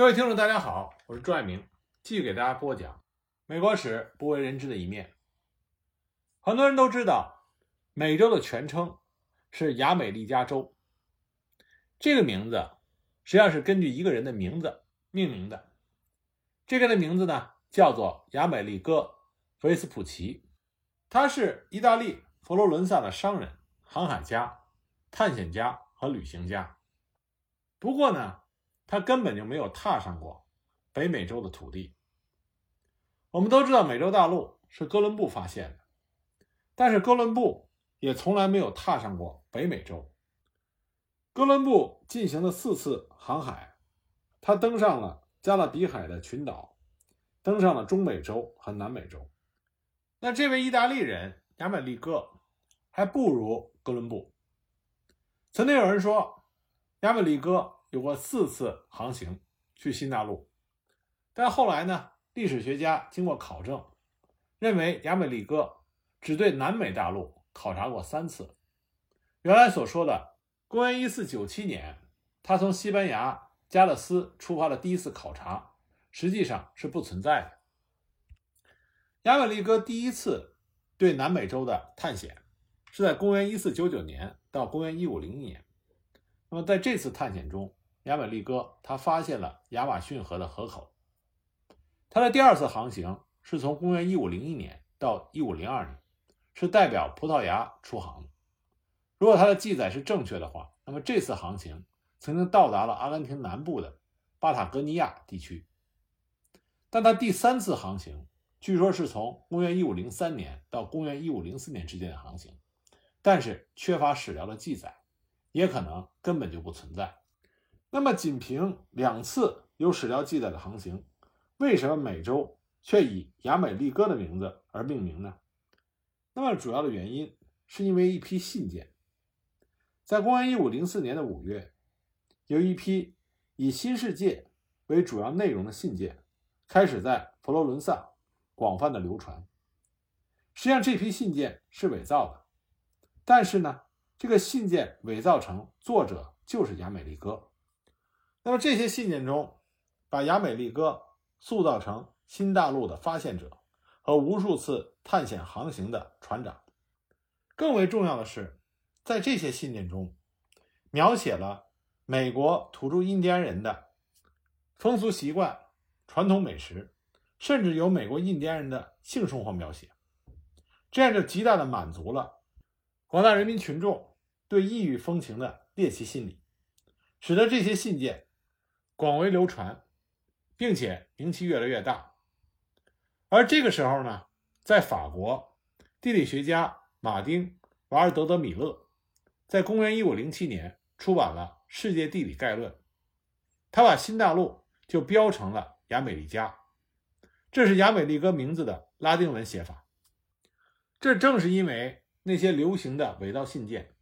各位听众，大家好，我是朱爱明，继续给大家播讲美国史不为人知的一面。很多人都知道，美洲的全称是亚美利加州。这个名字实际上是根据一个人的名字命名的。这个人的名字呢，叫做亚美利哥·维斯普奇，他是意大利佛罗伦萨的商人、航海家、探险家和旅行家。不过呢，他根本就没有踏上过北美洲的土地。我们都知道，美洲大陆是哥伦布发现的，但是哥伦布也从来没有踏上过北美洲。哥伦布进行了四次航海，他登上了加勒比海的群岛，登上了中美洲和南美洲。那这位意大利人亚美利哥还不如哥伦布。曾经有人说。亚美利哥有过四次航行去新大陆，但后来呢？历史学家经过考证，认为亚美利哥只对南美大陆考察过三次。原来所说的公元一四九七年，他从西班牙加勒斯出发的第一次考察，实际上是不存在的。亚美利哥第一次对南美洲的探险，是在公元一四九九年到公元一五零一年。那么在这次探险中，亚美利哥他发现了亚马逊河的河口。他的第二次航行是从公元一五零一年到一五零二年，是代表葡萄牙出航的。如果他的记载是正确的话，那么这次航行曾经到达了阿根廷南部的巴塔哥尼亚地区。但他第三次航行据说是从公元一五零三年到公元一五零四年之间的航行，但是缺乏史料的记载。也可能根本就不存在。那么，仅凭两次有史料记载的航行，为什么美洲却以亚美利哥的名字而命名呢？那么，主要的原因是因为一批信件。在公元一五零四年的五月，有一批以新世界为主要内容的信件开始在佛罗伦萨广泛的流传。实际上，这批信件是伪造的，但是呢？这个信件伪造成作者就是亚美利哥，那么这些信件中，把亚美利哥塑造成新大陆的发现者和无数次探险航行的船长。更为重要的是，在这些信件中，描写了美国土著印第安人的风俗习惯、传统美食，甚至有美国印第安人的性生活描写，这样就极大的满足了广大人民群众。对异域风情的猎奇心理，使得这些信件广为流传，并且名气越来越大。而这个时候呢，在法国，地理学家马丁·瓦尔德德米勒在公元1507年出版了《世界地理概论》，他把新大陆就标成了亚美利加，这是亚美利哥名字的拉丁文写法。这正是因为那些流行的伪造信件。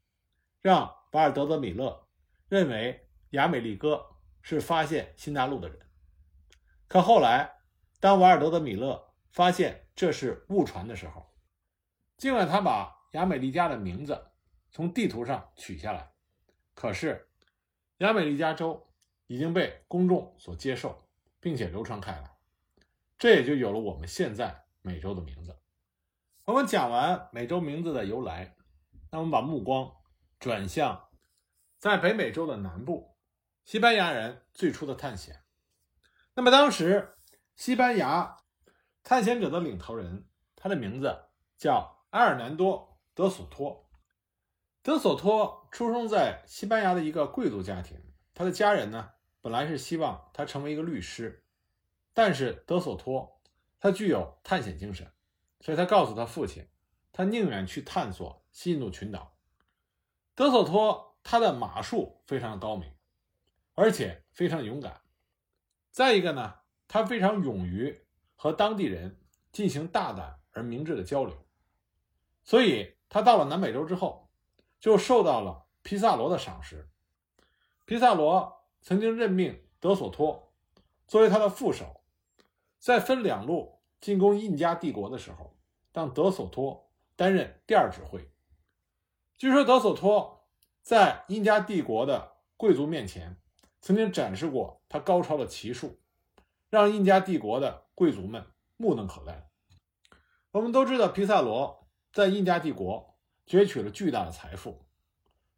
让瓦尔德德米勒认为亚美利哥是发现新大陆的人，可后来，当瓦尔德德米勒发现这是误传的时候，尽管他把亚美利加的名字从地图上取下来，可是亚美利加州已经被公众所接受，并且流传开来，这也就有了我们现在美洲的名字。我们讲完美洲名字的由来，那我们把目光。转向在北美洲的南部，西班牙人最初的探险。那么当时，西班牙探险者的领头人，他的名字叫埃尔南多·德索托。德索托出生在西班牙的一个贵族家庭，他的家人呢，本来是希望他成为一个律师，但是德索托他具有探险精神，所以他告诉他父亲，他宁愿去探索西印度群岛。德索托他的马术非常的高明，而且非常勇敢。再一个呢，他非常勇于和当地人进行大胆而明智的交流。所以他到了南美洲之后，就受到了皮萨罗的赏识。皮萨罗曾经任命德索托作为他的副手，在分两路进攻印加帝国的时候，让德索托担任第二指挥。据说德索托在印加帝国的贵族面前曾经展示过他高超的骑术，让印加帝国的贵族们目瞪口呆。我们都知道，皮萨罗在印加帝国攫取了巨大的财富，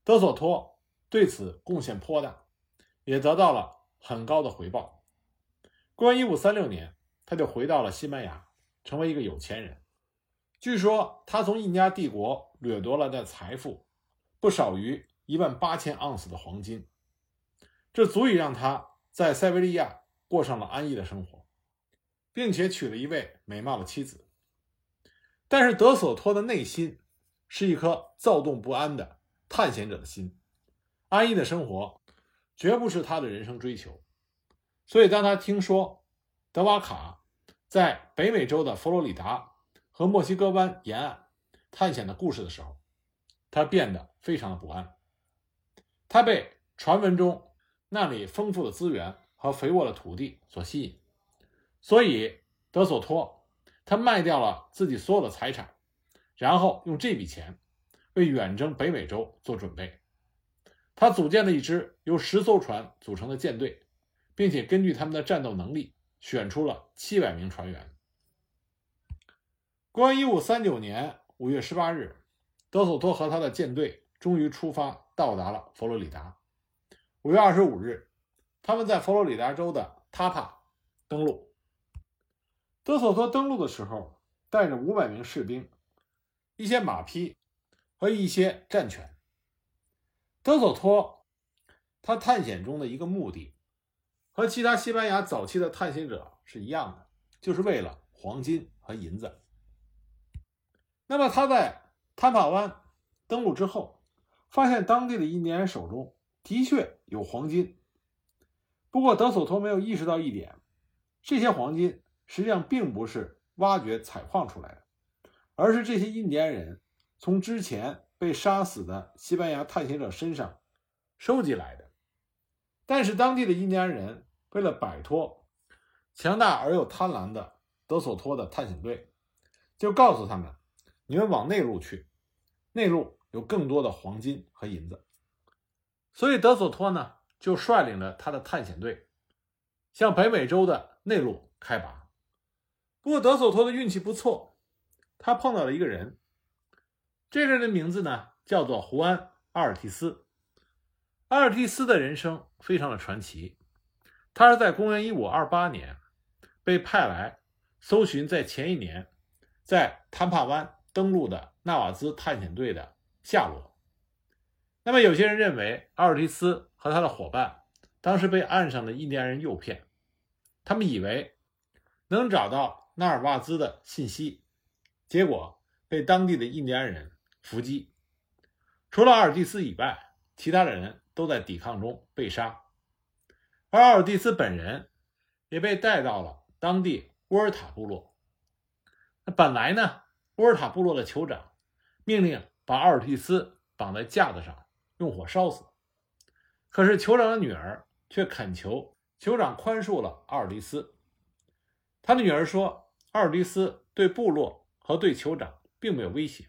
德索托对此贡献颇大，也得到了很高的回报。公元一五三六年，他就回到了西班牙，成为一个有钱人。据说他从印加帝国掠夺了的财富不少于一万八千盎司的黄金，这足以让他在塞维利亚过上了安逸的生活，并且娶了一位美貌的妻子。但是德索托的内心是一颗躁动不安的探险者的心，安逸的生活绝不是他的人生追求。所以，当他听说德瓦卡在北美洲的佛罗里达和墨西哥湾沿岸探险的故事的时候，他变得非常的不安。他被传闻中那里丰富的资源和肥沃的土地所吸引，所以德索托。他卖掉了自己所有的财产，然后用这笔钱为远征北美洲做准备。他组建了一支由十艘船组成的舰队，并且根据他们的战斗能力选出了七百名船员。公元一五三九年五月十八日，德索托和他的舰队终于出发，到达了佛罗里达。五月二十五日，他们在佛罗里达州的塔帕登陆。德索托登陆的时候，带着五百名士兵、一些马匹和一些战犬。德索托他探险中的一个目的，和其他西班牙早期的探险者是一样的，就是为了黄金和银子。那么他在塔帕湾登陆之后，发现当地的印第安人手中的确有黄金。不过德索托没有意识到一点，这些黄金。实际上并不是挖掘采矿出来的，而是这些印第安人从之前被杀死的西班牙探险者身上收集来的。但是当地的印第安人为了摆脱强大而又贪婪的德索托的探险队，就告诉他们：“你们往内陆去，内陆有更多的黄金和银子。”所以德索托呢就率领着他的探险队向北美洲的内陆开拔。不过德索托的运气不错，他碰到了一个人。这个人的名字呢叫做胡安·阿尔蒂斯。阿尔蒂斯的人生非常的传奇。他是在公元一五二八年被派来搜寻在前一年在坦帕湾登陆的纳瓦兹探险队的下落。那么有些人认为阿尔蒂斯和他的伙伴当时被岸上的印第安人诱骗，他们以为能找到。纳尔瓦兹的信息，结果被当地的印第安人伏击。除了阿尔蒂斯以外，其他的人都在抵抗中被杀。而阿尔蒂斯本人也被带到了当地乌尔塔部落。那本来呢，乌尔塔部落的酋长命令把阿尔蒂斯绑在架子上，用火烧死。可是酋长的女儿却恳求酋长宽恕了阿尔蒂斯。他的女儿说：“阿尔蒂斯对部落和对酋长并没有威胁。”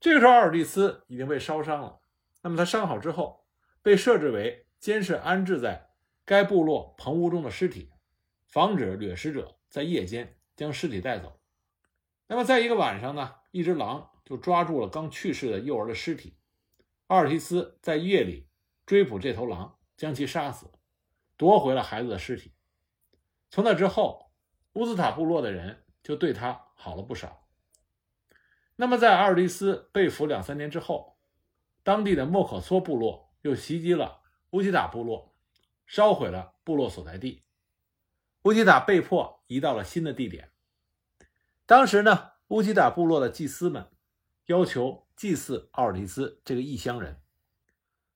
这个时候，阿尔蒂斯已经被烧伤了。那么他伤好之后，被设置为监视安置在该部落棚屋中的尸体，防止掠食者在夜间将尸体带走。那么在一个晚上呢，一只狼就抓住了刚去世的幼儿的尸体。阿尔蒂斯在夜里追捕这头狼，将其杀死，夺回了孩子的尸体。从那之后，乌兹塔部落的人就对他好了不少。那么，在阿尔蒂斯被俘两三年之后，当地的莫可索部落又袭击了乌吉塔部落，烧毁了部落所在地。乌吉塔被迫移到了新的地点。当时呢，乌吉塔部落的祭司们要求祭祀奥尔蒂斯这个异乡人。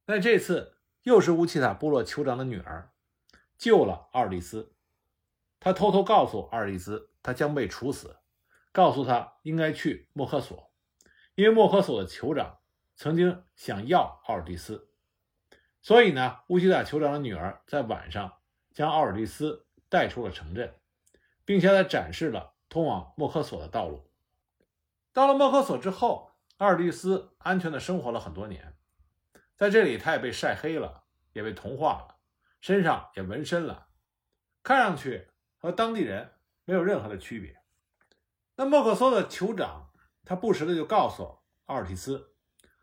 那这次又是乌奇塔部落酋长的女儿救了奥尔蒂斯。她偷偷告诉奥尔蒂斯，他将被处死，告诉他应该去莫科索，因为莫科索的酋长曾经想要奥尔蒂斯，所以呢，乌西塔酋长的女儿在晚上将奥尔蒂斯带出了城镇，并且他展示了通往莫科索的道路。到了莫科索之后，阿尔蒂斯安全的生活了很多年，在这里他也被晒黑了，也被同化了，身上也纹身了，看上去和当地人没有任何的区别。那莫克索的酋长，他不时的就告诉奥尔蒂斯，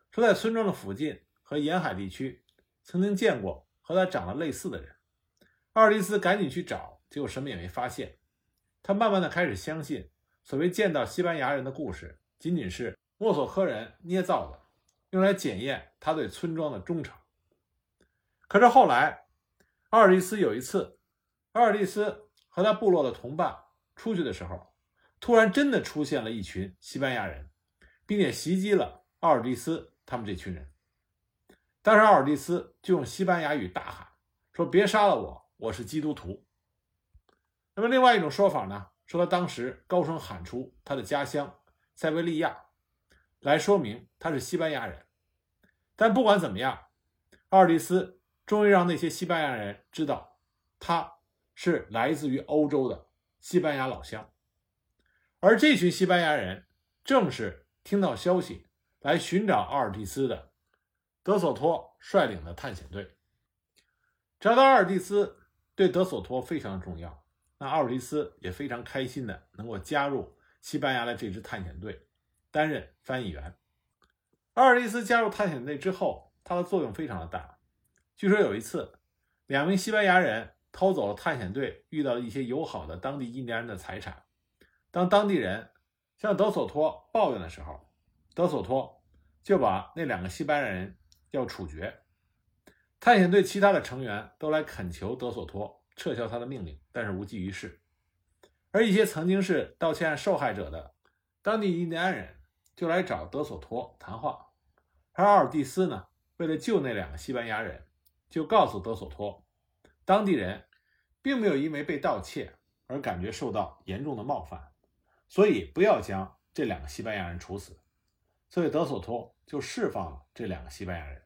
说在村庄的附近和沿海地区曾经见过和他长得类似的人。奥尔蒂斯赶紧去找，结果什么也没发现。他慢慢的开始相信，所谓见到西班牙人的故事，仅仅是莫索科人捏造的，用来检验他对村庄的忠诚。可是后来，奥尔蒂斯有一次，奥尔蒂斯和他部落的同伴出去的时候，突然真的出现了一群西班牙人，并且袭击了奥尔蒂斯他们这群人。当时奥尔蒂斯就用西班牙语大喊：“说别杀了我，我是基督徒。”那么另外一种说法呢，说他当时高声喊出他的家乡塞维利亚，来说明他是西班牙人。但不管怎么样，奥尔蒂斯终于让那些西班牙人知道他是来自于欧洲的西班牙老乡。而这群西班牙人正是听到消息来寻找奥尔蒂斯的德索托率领的探险队。找到奥尔蒂斯对德索托非常重要，那奥尔蒂斯也非常开心的能够加入西班牙的这支探险队，担任翻译员。奥尔蒂斯加入探险队之后，他的作用非常的大。据说有一次，两名西班牙人偷走了探险队遇到了一些友好的当地印第安人的财产。当当地人向德索托抱怨的时候，德索托就把那两个西班牙人要处决。探险队其他的成员都来恳求德索托撤销他的命令，但是无济于事。而一些曾经是盗窃案受害者的当地印第安人就来找德索托谈话，而奥尔蒂斯呢，为了救那两个西班牙人，就告诉德索托，当地人并没有因为被盗窃而感觉受到严重的冒犯。所以不要将这两个西班牙人处死，所以德索托就释放了这两个西班牙人，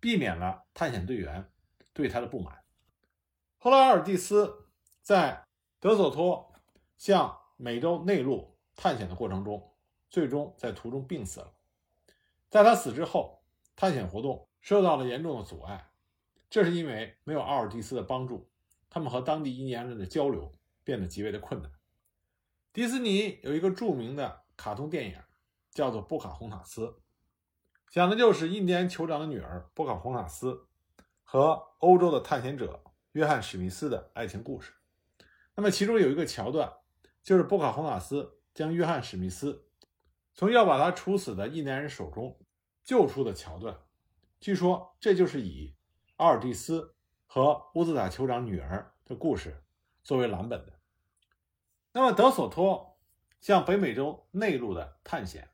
避免了探险队员对他的不满。后来，阿尔蒂斯在德索托向美洲内陆探险的过程中，最终在途中病死了。在他死之后，探险活动受到了严重的阻碍，这是因为没有奥尔蒂斯的帮助，他们和当地印第安人的交流变得极为的困难。迪士尼有一个著名的卡通电影，叫做《波卡洪塔斯》，讲的就是印第安酋长的女儿波卡洪塔斯和欧洲的探险者约翰史密斯的爱情故事。那么其中有一个桥段，就是波卡洪塔斯将约翰史密斯从要把他处死的印第安人手中救出的桥段。据说这就是以阿尔蒂斯和乌兹塔酋长女儿的故事作为蓝本的。那么，德索托向北美洲内陆的探险，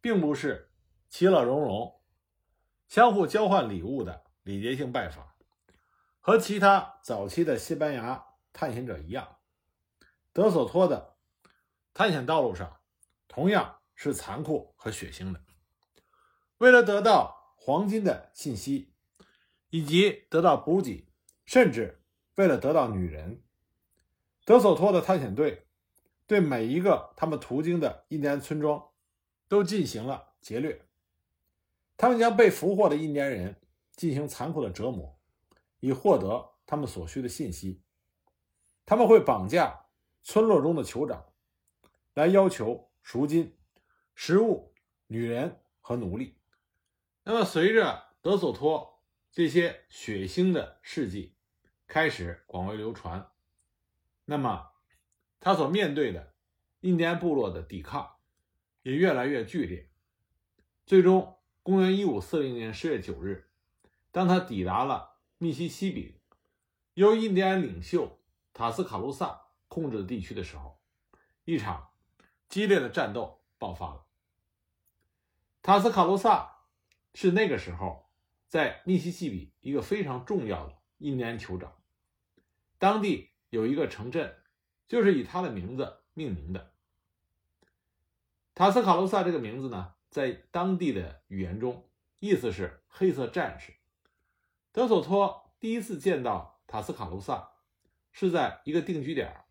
并不是其乐融融、相互交换礼物的礼节性拜访。和其他早期的西班牙探险者一样，德索托的探险道路上同样是残酷和血腥的。为了得到黄金的信息，以及得到补给，甚至为了得到女人。德索托的探险队对每一个他们途经的印第安村庄都进行了劫掠，他们将被俘获的印第安人进行残酷的折磨，以获得他们所需的信息。他们会绑架村落中的酋长，来要求赎金、食物、女人和奴隶。那么，随着德索托这些血腥的事迹开始广为流传。那么，他所面对的印第安部落的抵抗也越来越剧烈。最终，公元一五四零年十月九日，当他抵达了密西西比由印第安领袖塔斯卡卢萨控制的地区的时候，一场激烈的战斗爆发了。塔斯卡罗萨是那个时候在密西西比一个非常重要的印第安酋长，当地。有一个城镇，就是以他的名字命名的。塔斯卡罗萨这个名字呢，在当地的语言中，意思是黑色战士。德索托第一次见到塔斯卡罗萨，是在一个定居点，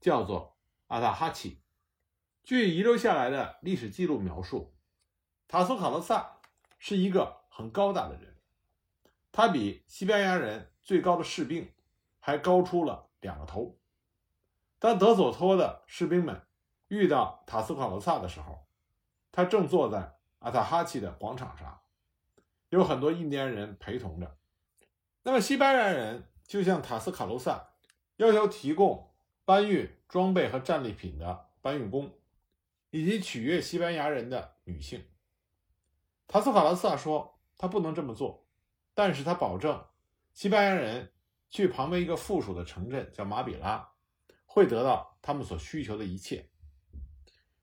叫做阿达哈奇。据遗留下来的历史记录描述，塔斯卡罗萨是一个很高大的人，他比西班牙人最高的士兵还高出了两个头。当德索托的士兵们遇到塔斯卡罗萨的时候，他正坐在阿塔哈奇的广场上，有很多印第安人陪同着。那么西班牙人就向塔斯卡罗萨要求提供搬运装备和战利品的搬运工，以及取悦西班牙人的女性。塔斯卡罗萨说他不能这么做，但是他保证西班牙人去旁边一个附属的城镇叫马比拉，会得到他们所需求的一切。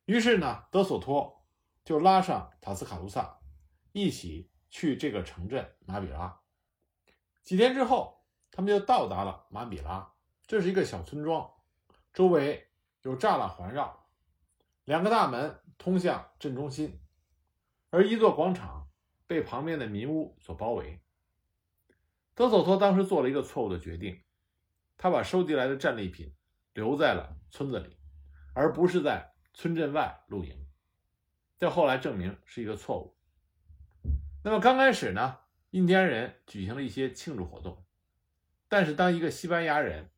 于是呢，德索托就拉上塔斯卡卢萨一起去这个城镇马比拉。几天之后，他们就到达了马比拉。这是一个小村庄，周围有栅栏环绕，两个大门通向镇中心，而一座广场被旁边的民屋所包围。德索托当时做了一个错误的决定，他把收集来的战利品留在了村子里，而不是在村镇外露营。这后来证明是一个错误。那么刚开始呢？印第安人举行了一些庆祝活动，但是当一个西班牙人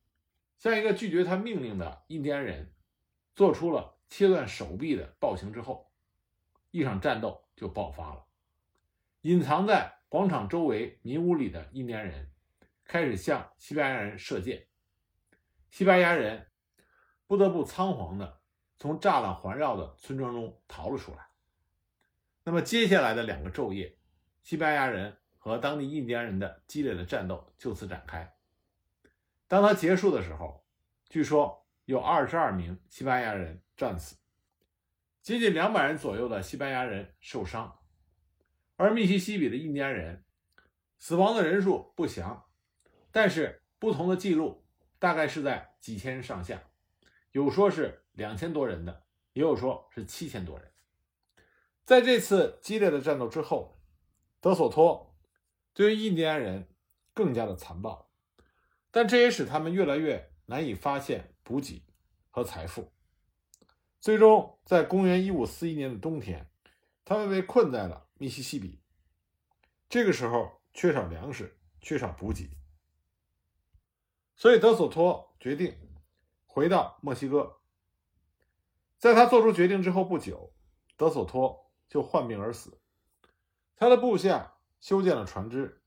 向一个拒绝他命令的印第安人做出了切断手臂的暴行之后，一场战斗就爆发了。隐藏在广场周围民屋里的印第安人开始向西班牙人射箭，西班牙人不得不仓皇的从栅栏环绕的村庄中逃了出来。那么接下来的两个昼夜，西班牙人。和当地印第安人的激烈的战斗就此展开。当他结束的时候，据说有二十二名西班牙人战死，接近两百人左右的西班牙人受伤，而密西西比的印第安人死亡的人数不详，但是不同的记录大概是在几千人上下，有说是两千多人的，也有说是七千多人。在这次激烈的战斗之后，德索托。对于印第安人更加的残暴，但这也使他们越来越难以发现补给和财富。最终，在公元一五四一年的冬天，他们被困在了密西西比。这个时候，缺少粮食，缺少补给，所以德索托决定回到墨西哥。在他做出决定之后不久，德索托就患病而死。他的部下。修建了船只，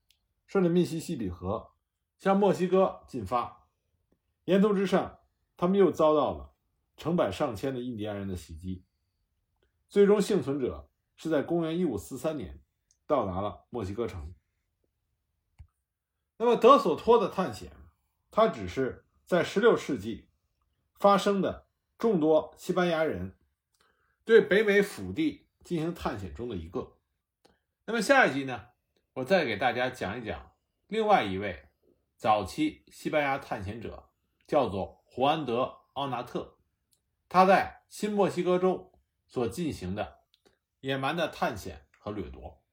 顺着密西西比河向墨西哥进发。沿途之上，他们又遭到了成百上千的印第安人的袭击。最终幸存者是在公元一五四三年到达了墨西哥城。那么德索托的探险，它只是在十六世纪发生的众多西班牙人对北美腹地进行探险中的一个。那么下一集呢？我再给大家讲一讲另外一位早期西班牙探险者，叫做胡安德·奥纳特，他在新墨西哥州所进行的野蛮的探险和掠夺。